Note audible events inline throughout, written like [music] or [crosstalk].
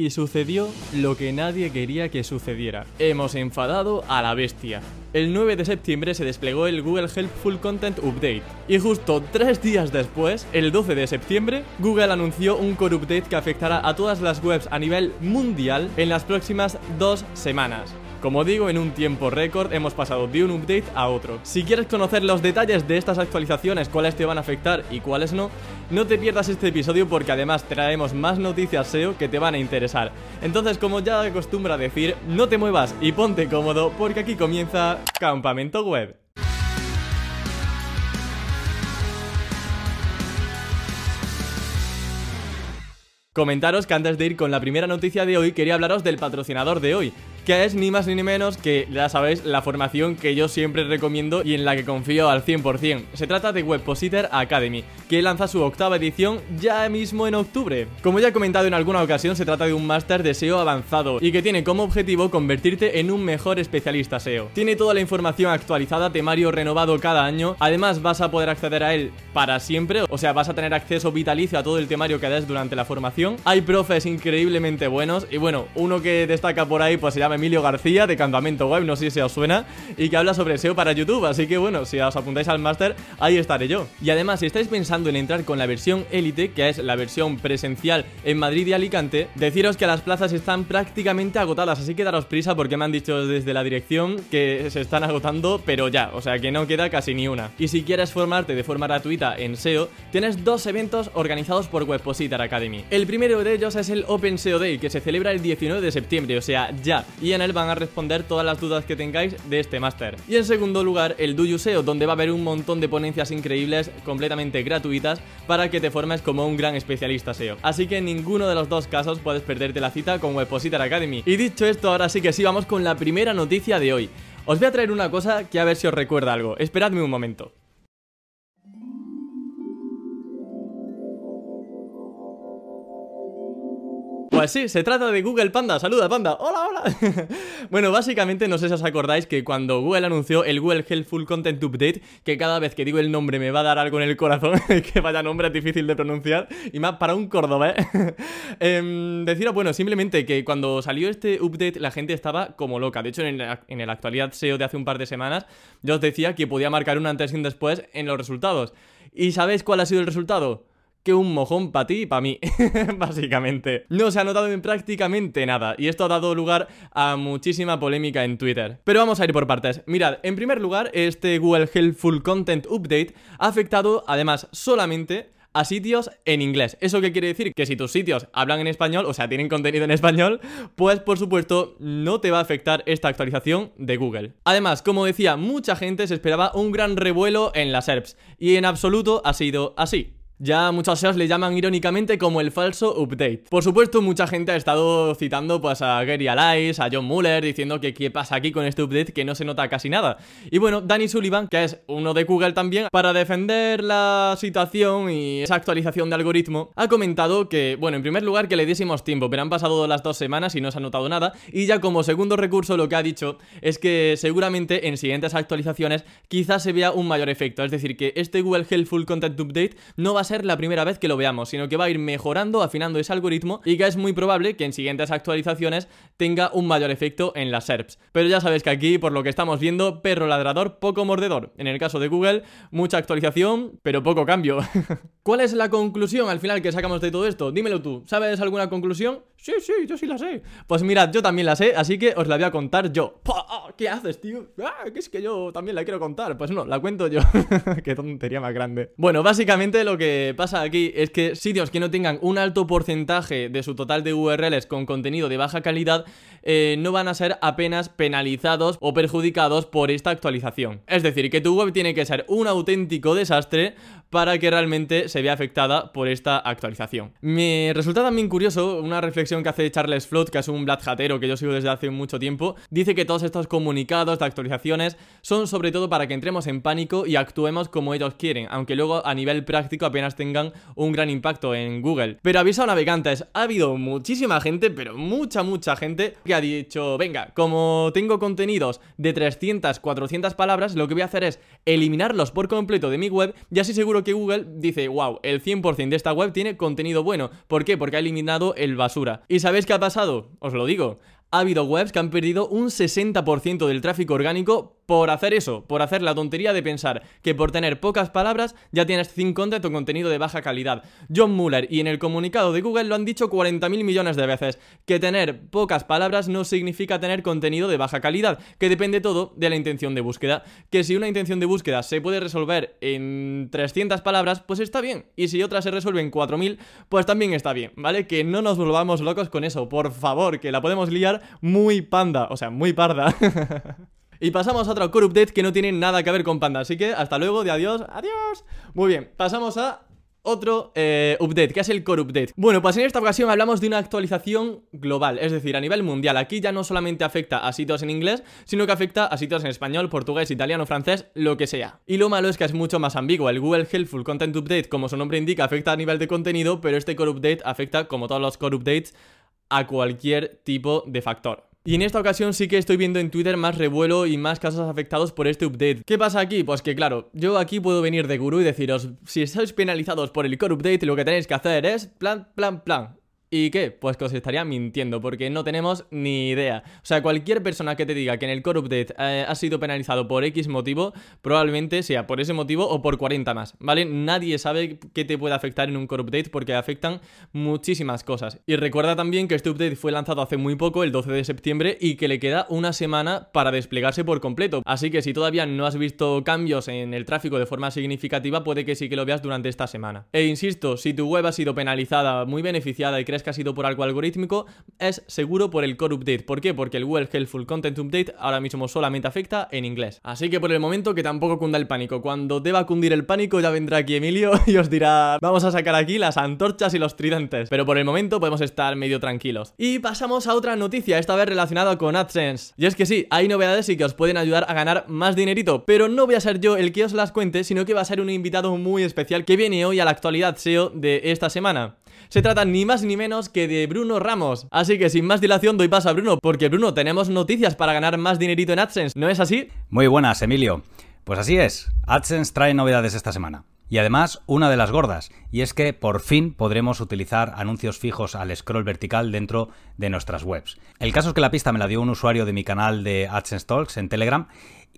y sucedió lo que nadie quería que sucediera. Hemos enfadado a la bestia. El 9 de septiembre se desplegó el Google Helpful Content Update y justo tres días después, el 12 de septiembre, Google anunció un core update que afectará a todas las webs a nivel mundial en las próximas dos semanas. Como digo, en un tiempo récord hemos pasado de un update a otro. Si quieres conocer los detalles de estas actualizaciones, cuáles te van a afectar y cuáles no, no te pierdas este episodio porque además traemos más noticias SEO que te van a interesar. Entonces, como ya acostumbra decir, no te muevas y ponte cómodo porque aquí comienza Campamento Web. Comentaros que antes de ir con la primera noticia de hoy quería hablaros del patrocinador de hoy, que es ni más ni menos que, ya sabéis, la formación que yo siempre recomiendo y en la que confío al 100%. Se trata de Webpositor Academy, que lanza su octava edición ya mismo en octubre. Como ya he comentado en alguna ocasión, se trata de un máster de SEO avanzado y que tiene como objetivo convertirte en un mejor especialista SEO. Tiene toda la información actualizada, temario renovado cada año, además vas a poder acceder a él para siempre, o sea, vas a tener acceso vitalicio a todo el temario que des durante la formación. Hay profes increíblemente buenos y bueno, uno que destaca por ahí pues se llama Emilio García de Campamento Web, no sé si os suena, y que habla sobre SEO para YouTube, así que bueno, si os apuntáis al máster, ahí estaré yo. Y además, si estáis pensando en entrar con la versión élite, que es la versión presencial en Madrid y Alicante, deciros que las plazas están prácticamente agotadas, así que daros prisa porque me han dicho desde la dirección que se están agotando, pero ya, o sea que no queda casi ni una. Y si quieres formarte de forma gratuita en SEO, tienes dos eventos organizados por Webpositor Academy. El primero de ellos es el Open SEO Day, que se celebra el 19 de septiembre, o sea, ya y en él van a responder todas las dudas que tengáis de este máster. Y en segundo lugar, el Do SEO, donde va a haber un montón de ponencias increíbles completamente gratuitas para que te formes como un gran especialista SEO. Así que en ninguno de los dos casos puedes perderte la cita con Webpositor Academy. Y dicho esto, ahora sí que sí, vamos con la primera noticia de hoy. Os voy a traer una cosa que a ver si os recuerda algo. Esperadme un momento. Pues sí, se trata de Google Panda. Saluda, Panda. Hola, hola. [laughs] bueno, básicamente no sé si os acordáis que cuando Google anunció el Google Helpful Content Update, que cada vez que digo el nombre me va a dar algo en el corazón, [laughs] que vaya nombre difícil de pronunciar, y más para un cordobés. eh, [laughs] deciros, bueno, simplemente que cuando salió este update la gente estaba como loca. De hecho, en, el, en el actualidad SEO de hace un par de semanas, yo os decía que podía marcar un antes y un después en los resultados. ¿Y sabéis cuál ha sido el resultado? Que un mojón para ti y para mí, [laughs] básicamente. No se ha notado en prácticamente nada, y esto ha dado lugar a muchísima polémica en Twitter. Pero vamos a ir por partes. Mirad, en primer lugar, este Google Helpful Content Update ha afectado, además, solamente a sitios en inglés. ¿Eso qué quiere decir? Que si tus sitios hablan en español, o sea, tienen contenido en español, pues por supuesto no te va a afectar esta actualización de Google. Además, como decía, mucha gente se esperaba un gran revuelo en las SERPs, y en absoluto ha sido así. Ya muchos SEOs le llaman irónicamente como el falso update. Por supuesto, mucha gente ha estado citando pues a Gary Alais, a John Muller, diciendo que qué pasa aquí con este update que no se nota casi nada. Y bueno, Danny Sullivan, que es uno de Google también, para defender la situación y esa actualización de algoritmo, ha comentado que, bueno, en primer lugar que le diésemos tiempo, pero han pasado las dos semanas y no se ha notado nada. Y ya como segundo recurso lo que ha dicho es que seguramente en siguientes actualizaciones quizás se vea un mayor efecto. Es decir, que este Google Helpful Content Update no va a ser la primera vez que lo veamos, sino que va a ir mejorando, afinando ese algoritmo y que es muy probable que en siguientes actualizaciones tenga un mayor efecto en las SERPs. Pero ya sabes que aquí, por lo que estamos viendo, perro ladrador, poco mordedor. En el caso de Google, mucha actualización, pero poco cambio. [laughs] ¿Cuál es la conclusión al final que sacamos de todo esto? Dímelo tú, ¿sabes alguna conclusión? Sí, sí, yo sí la sé. Pues mirad, yo también la sé, así que os la voy a contar yo. ¿Qué haces, tío? Ah, que es que yo también la quiero contar. Pues no, la cuento yo. [laughs] Qué tontería más grande. Bueno, básicamente lo que pasa aquí es que sitios que no tengan un alto porcentaje de su total de URLs con contenido de baja calidad eh, no van a ser apenas penalizados o perjudicados por esta actualización. Es decir, que tu web tiene que ser un auténtico desastre para que realmente se vea afectada por esta actualización. Me resulta también curioso una reflexión que hace Charles Flood, que es un Black Hatero que yo sigo desde hace mucho tiempo. Dice que todos estos comunicados de actualizaciones son sobre todo para que entremos en pánico y actuemos como ellos quieren, aunque luego a nivel práctico apenas tengan un gran impacto en Google. Pero aviso a navegantes, ha habido muchísima gente, pero mucha, mucha gente que ha dicho, venga, como tengo contenidos de 300, 400 palabras, lo que voy a hacer es eliminarlos por completo de mi web y así seguro que Google dice, wow, el 100% de esta web tiene contenido bueno. ¿Por qué? Porque ha eliminado el basura. ¿Y sabéis qué ha pasado? Os lo digo. Ha habido webs que han perdido un 60% del tráfico orgánico por hacer eso, por hacer la tontería de pensar que por tener pocas palabras ya tienes sin content o contenido de baja calidad. John Muller y en el comunicado de Google lo han dicho 40.000 millones de veces, que tener pocas palabras no significa tener contenido de baja calidad, que depende todo de la intención de búsqueda, que si una intención de búsqueda se puede resolver en 300 palabras, pues está bien, y si otra se resuelve en 4.000, pues también está bien, ¿vale? Que no nos volvamos locos con eso, por favor, que la podemos liar muy panda, o sea, muy parda. [laughs] Y pasamos a otro core update que no tiene nada que ver con Panda. Así que hasta luego, de adiós, adiós. Muy bien, pasamos a otro eh, update, que es el Core Update. Bueno, pues en esta ocasión hablamos de una actualización global, es decir, a nivel mundial. Aquí ya no solamente afecta a sitios en inglés, sino que afecta a sitios en español, portugués, italiano, francés, lo que sea. Y lo malo es que es mucho más ambiguo. El Google Helpful Content Update, como su nombre indica, afecta a nivel de contenido, pero este Core Update afecta, como todos los Core Updates, a cualquier tipo de factor. Y en esta ocasión sí que estoy viendo en Twitter más revuelo y más casos afectados por este update. ¿Qué pasa aquí? Pues que claro, yo aquí puedo venir de gurú y deciros, si sois penalizados por el core update, lo que tenéis que hacer es plan, plan, plan. ¿Y qué? Pues que os estaría mintiendo, porque no tenemos ni idea. O sea, cualquier persona que te diga que en el core update eh, ha sido penalizado por X motivo, probablemente sea por ese motivo o por 40 más, ¿vale? Nadie sabe qué te puede afectar en un core update porque afectan muchísimas cosas. Y recuerda también que este update fue lanzado hace muy poco, el 12 de septiembre, y que le queda una semana para desplegarse por completo. Así que si todavía no has visto cambios en el tráfico de forma significativa, puede que sí que lo veas durante esta semana. E insisto, si tu web ha sido penalizada, muy beneficiada y crees que ha sido por algo algorítmico, es seguro por el core update. ¿Por qué? Porque el Google Helpful Content Update ahora mismo solamente afecta en inglés. Así que por el momento que tampoco cunda el pánico. Cuando deba cundir el pánico ya vendrá aquí Emilio [laughs] y os dirá, vamos a sacar aquí las antorchas y los tridentes. Pero por el momento podemos estar medio tranquilos. Y pasamos a otra noticia, esta vez relacionada con AdSense. Y es que sí, hay novedades y que os pueden ayudar a ganar más dinerito, pero no voy a ser yo el que os las cuente, sino que va a ser un invitado muy especial que viene hoy a la actualidad SEO de esta semana. Se trata ni más ni que de Bruno Ramos. Así que sin más dilación doy paso a Bruno, porque Bruno, tenemos noticias para ganar más dinerito en AdSense, ¿no es así? Muy buenas, Emilio. Pues así es, AdSense trae novedades esta semana. Y además, una de las gordas, y es que por fin podremos utilizar anuncios fijos al scroll vertical dentro de nuestras webs. El caso es que la pista me la dio un usuario de mi canal de AdSense Talks en Telegram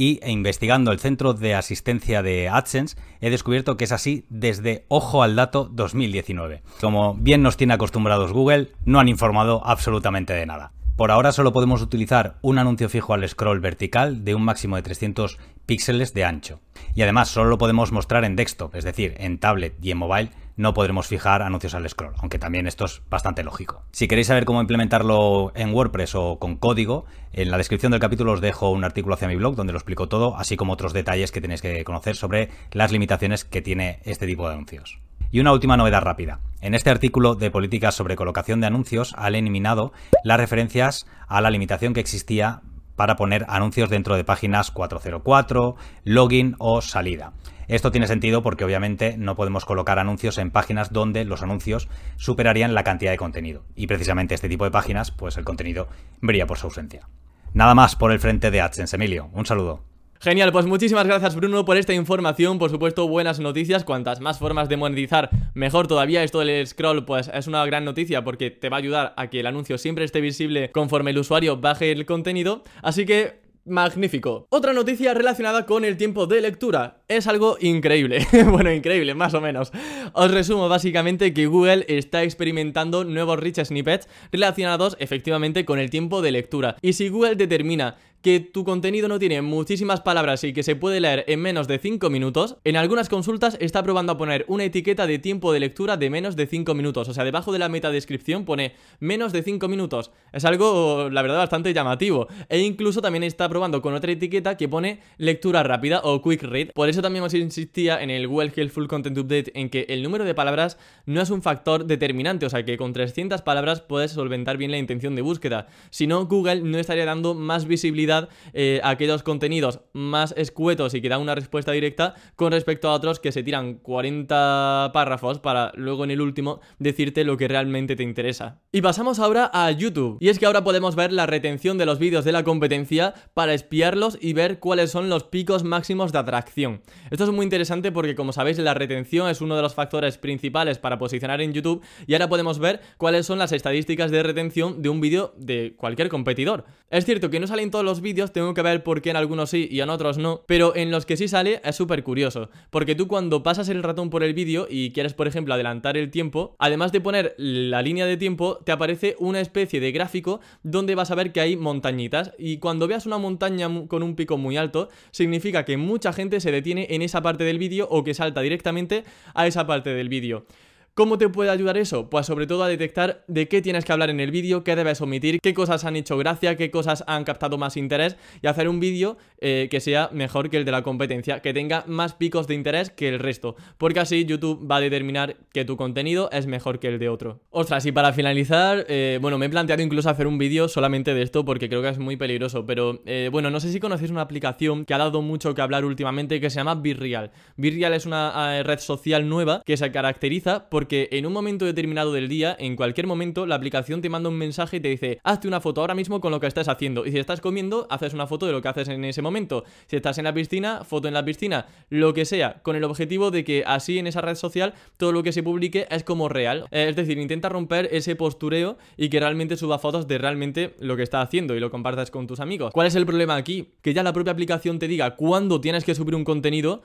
y e investigando el centro de asistencia de AdSense he descubierto que es así desde Ojo al Dato 2019. Como bien nos tiene acostumbrados Google, no han informado absolutamente de nada. Por ahora solo podemos utilizar un anuncio fijo al scroll vertical de un máximo de 300 píxeles de ancho. Y además solo lo podemos mostrar en desktop, es decir, en tablet y en mobile no podremos fijar anuncios al scroll, aunque también esto es bastante lógico. Si queréis saber cómo implementarlo en WordPress o con código, en la descripción del capítulo os dejo un artículo hacia mi blog donde lo explico todo, así como otros detalles que tenéis que conocer sobre las limitaciones que tiene este tipo de anuncios. Y una última novedad rápida. En este artículo de políticas sobre colocación de anuncios han eliminado las referencias a la limitación que existía para poner anuncios dentro de páginas 404, login o salida. Esto tiene sentido porque obviamente no podemos colocar anuncios en páginas donde los anuncios superarían la cantidad de contenido. Y precisamente este tipo de páginas, pues el contenido brilla por su ausencia. Nada más por el frente de AdSense, Emilio. Un saludo. Genial, pues muchísimas gracias Bruno por esta información, por supuesto buenas noticias, cuantas más formas de monetizar mejor todavía, esto del scroll pues es una gran noticia porque te va a ayudar a que el anuncio siempre esté visible conforme el usuario baje el contenido, así que Magnífico. Otra noticia relacionada con el tiempo de lectura. Es algo increíble. [laughs] bueno, increíble, más o menos. Os resumo básicamente que Google está experimentando nuevos rich snippets relacionados efectivamente con el tiempo de lectura. Y si Google determina que tu contenido no tiene muchísimas palabras y que se puede leer en menos de 5 minutos, en algunas consultas está probando a poner una etiqueta de tiempo de lectura de menos de 5 minutos. O sea, debajo de la metadescripción pone menos de 5 minutos. Es algo, la verdad, bastante llamativo. E incluso también está probando con otra etiqueta que pone lectura rápida o quick read. Por eso también os insistía en el Google Helpful Content Update en que el número de palabras no es un factor determinante. O sea, que con 300 palabras puedes solventar bien la intención de búsqueda. Si no, Google no estaría dando más visibilidad eh, aquellos contenidos más escuetos y que dan una respuesta directa con respecto a otros que se tiran 40 párrafos para luego en el último decirte lo que realmente te interesa. Y pasamos ahora a YouTube. Y es que ahora podemos ver la retención de los vídeos de la competencia para espiarlos y ver cuáles son los picos máximos de atracción. Esto es muy interesante porque como sabéis la retención es uno de los factores principales para posicionar en YouTube y ahora podemos ver cuáles son las estadísticas de retención de un vídeo de cualquier competidor. Es cierto que no salen todos los vídeos, tengo que ver por qué en algunos sí y en otros no, pero en los que sí sale es súper curioso, porque tú cuando pasas el ratón por el vídeo y quieres por ejemplo adelantar el tiempo, además de poner la línea de tiempo, te aparece una especie de gráfico donde vas a ver que hay montañitas y cuando veas una montaña con un pico muy alto, significa que mucha gente se detiene en esa parte del vídeo o que salta directamente a esa parte del vídeo. ¿Cómo te puede ayudar eso? Pues sobre todo a detectar de qué tienes que hablar en el vídeo, qué debes omitir, qué cosas han hecho gracia, qué cosas han captado más interés y hacer un vídeo eh, que sea mejor que el de la competencia, que tenga más picos de interés que el resto, porque así YouTube va a determinar que tu contenido es mejor que el de otro. Ostras, y para finalizar, eh, bueno, me he planteado incluso hacer un vídeo solamente de esto porque creo que es muy peligroso, pero eh, bueno, no sé si conocéis una aplicación que ha dado mucho que hablar últimamente que se llama Virreal. Virreal es una red social nueva que se caracteriza por porque en un momento determinado del día, en cualquier momento, la aplicación te manda un mensaje y te dice, hazte una foto ahora mismo con lo que estás haciendo. Y si estás comiendo, haces una foto de lo que haces en ese momento. Si estás en la piscina, foto en la piscina. Lo que sea, con el objetivo de que así en esa red social todo lo que se publique es como real. Eh, es decir, intenta romper ese postureo y que realmente suba fotos de realmente lo que está haciendo y lo compartas con tus amigos. ¿Cuál es el problema aquí? Que ya la propia aplicación te diga cuándo tienes que subir un contenido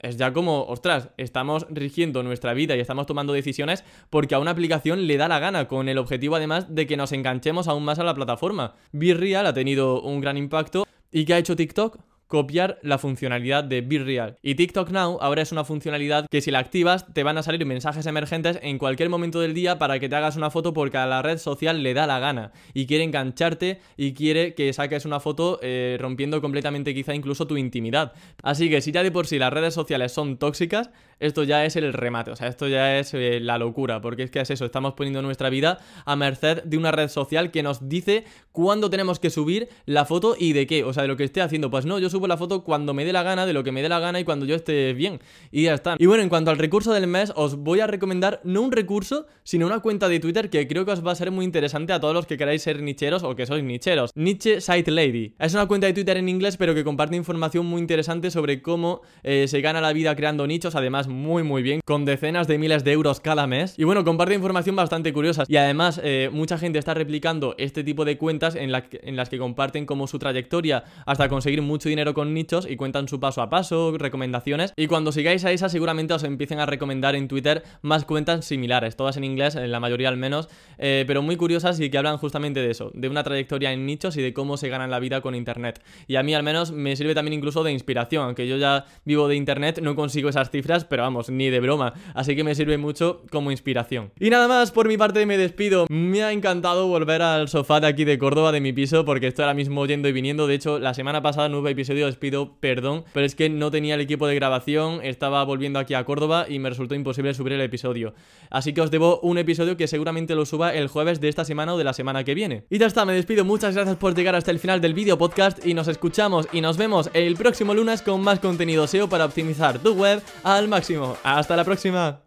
es ya como, ostras, estamos rigiendo nuestra vida y estamos tomando decisiones porque a una aplicación le da la gana, con el objetivo además de que nos enganchemos aún más a la plataforma. Virreal ha tenido un gran impacto. ¿Y qué ha hecho TikTok? Copiar la funcionalidad de Be Real. Y TikTok Now ahora es una funcionalidad que si la activas te van a salir mensajes emergentes en cualquier momento del día para que te hagas una foto porque a la red social le da la gana y quiere engancharte y quiere que saques una foto eh, rompiendo completamente quizá incluso tu intimidad. Así que si ya de por sí las redes sociales son tóxicas, esto ya es el remate, o sea, esto ya es eh, la locura, porque es que es eso, estamos poniendo nuestra vida a merced de una red social que nos dice cuándo tenemos que subir la foto y de qué, o sea, de lo que esté haciendo. Pues no, yo subo la foto cuando me dé la gana, de lo que me dé la gana y cuando yo esté bien. Y ya está. Y bueno, en cuanto al recurso del mes, os voy a recomendar no un recurso, sino una cuenta de Twitter que creo que os va a ser muy interesante a todos los que queráis ser nicheros o que sois nicheros. Nietzsche Site Lady. Es una cuenta de Twitter en inglés, pero que comparte información muy interesante sobre cómo eh, se gana la vida creando nichos, además muy muy bien, con decenas de miles de euros cada mes. Y bueno, comparte información bastante curiosa. Y además, eh, mucha gente está replicando este tipo de cuentas en, en las que comparten como su trayectoria hasta conseguir mucho dinero con nichos y cuentan su paso a paso, recomendaciones. Y cuando sigáis a esa, seguramente os empiecen a recomendar en Twitter más cuentas similares, todas en inglés, en la mayoría al menos, eh, pero muy curiosas y que hablan justamente de eso, de una trayectoria en nichos y de cómo se ganan la vida con internet. Y a mí al menos me sirve también incluso de inspiración, aunque yo ya vivo de internet, no consigo esas cifras, pero vamos, ni de broma. Así que me sirve mucho como inspiración. Y nada más, por mi parte me despido. Me ha encantado volver al sofá de aquí de Córdoba, de mi piso, porque estoy ahora mismo yendo y viniendo. De hecho, la semana pasada no hubo episodio, os pido perdón, pero es que no tenía el equipo de grabación, estaba volviendo aquí a Córdoba y me resultó imposible subir el episodio. Así que os debo un episodio que seguramente lo suba el jueves de esta semana o de la semana que viene. Y ya está, me despido. Muchas gracias por llegar hasta el final del vídeo podcast y nos escuchamos y nos vemos el próximo lunes con más contenido SEO para optimizar tu web al máximo. Hasta la próxima.